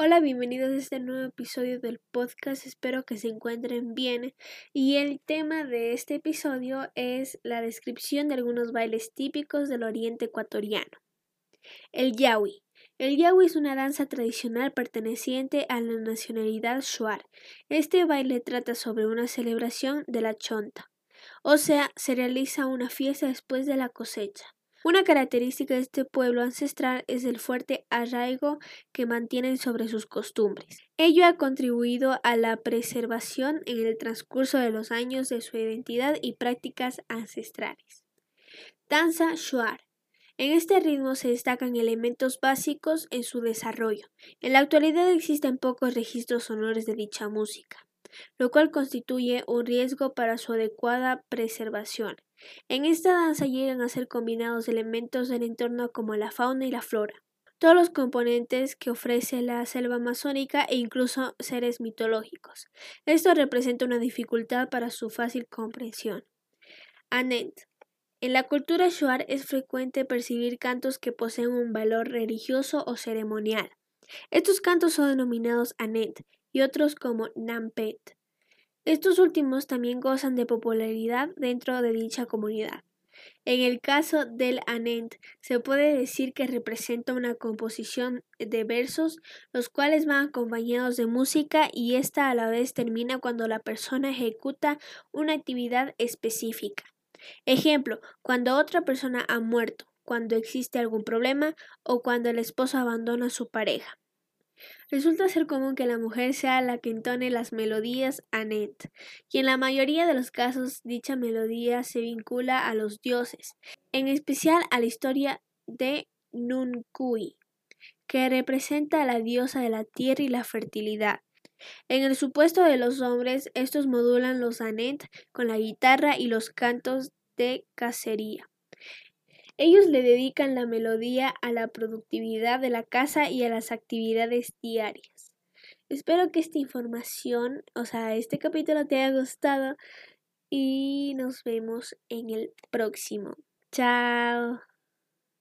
Hola, bienvenidos a este nuevo episodio del podcast. Espero que se encuentren bien. Y el tema de este episodio es la descripción de algunos bailes típicos del oriente ecuatoriano. El yawi. El yawi es una danza tradicional perteneciente a la nacionalidad shuar. Este baile trata sobre una celebración de la chonta, o sea, se realiza una fiesta después de la cosecha. Una característica de este pueblo ancestral es el fuerte arraigo que mantienen sobre sus costumbres. Ello ha contribuido a la preservación en el transcurso de los años de su identidad y prácticas ancestrales. Danza Shuar. En este ritmo se destacan elementos básicos en su desarrollo. En la actualidad existen pocos registros sonores de dicha música, lo cual constituye un riesgo para su adecuada preservación. En esta danza llegan a ser combinados elementos del entorno como la fauna y la flora, todos los componentes que ofrece la selva amazónica e incluso seres mitológicos. Esto representa una dificultad para su fácil comprensión. Anet. En la cultura shuar es frecuente percibir cantos que poseen un valor religioso o ceremonial. Estos cantos son denominados anet y otros como nampet. Estos últimos también gozan de popularidad dentro de dicha comunidad. En el caso del Anent, se puede decir que representa una composición de versos, los cuales van acompañados de música y esta a la vez termina cuando la persona ejecuta una actividad específica. Ejemplo, cuando otra persona ha muerto, cuando existe algún problema o cuando el esposo abandona a su pareja. Resulta ser común que la mujer sea la que entone las melodías anet, y en la mayoría de los casos dicha melodía se vincula a los dioses, en especial a la historia de Nunkui, que representa a la diosa de la tierra y la fertilidad. En el supuesto de los hombres, estos modulan los anet con la guitarra y los cantos de cacería. Ellos le dedican la melodía a la productividad de la casa y a las actividades diarias. Espero que esta información, o sea, este capítulo te haya gustado y nos vemos en el próximo. Chao.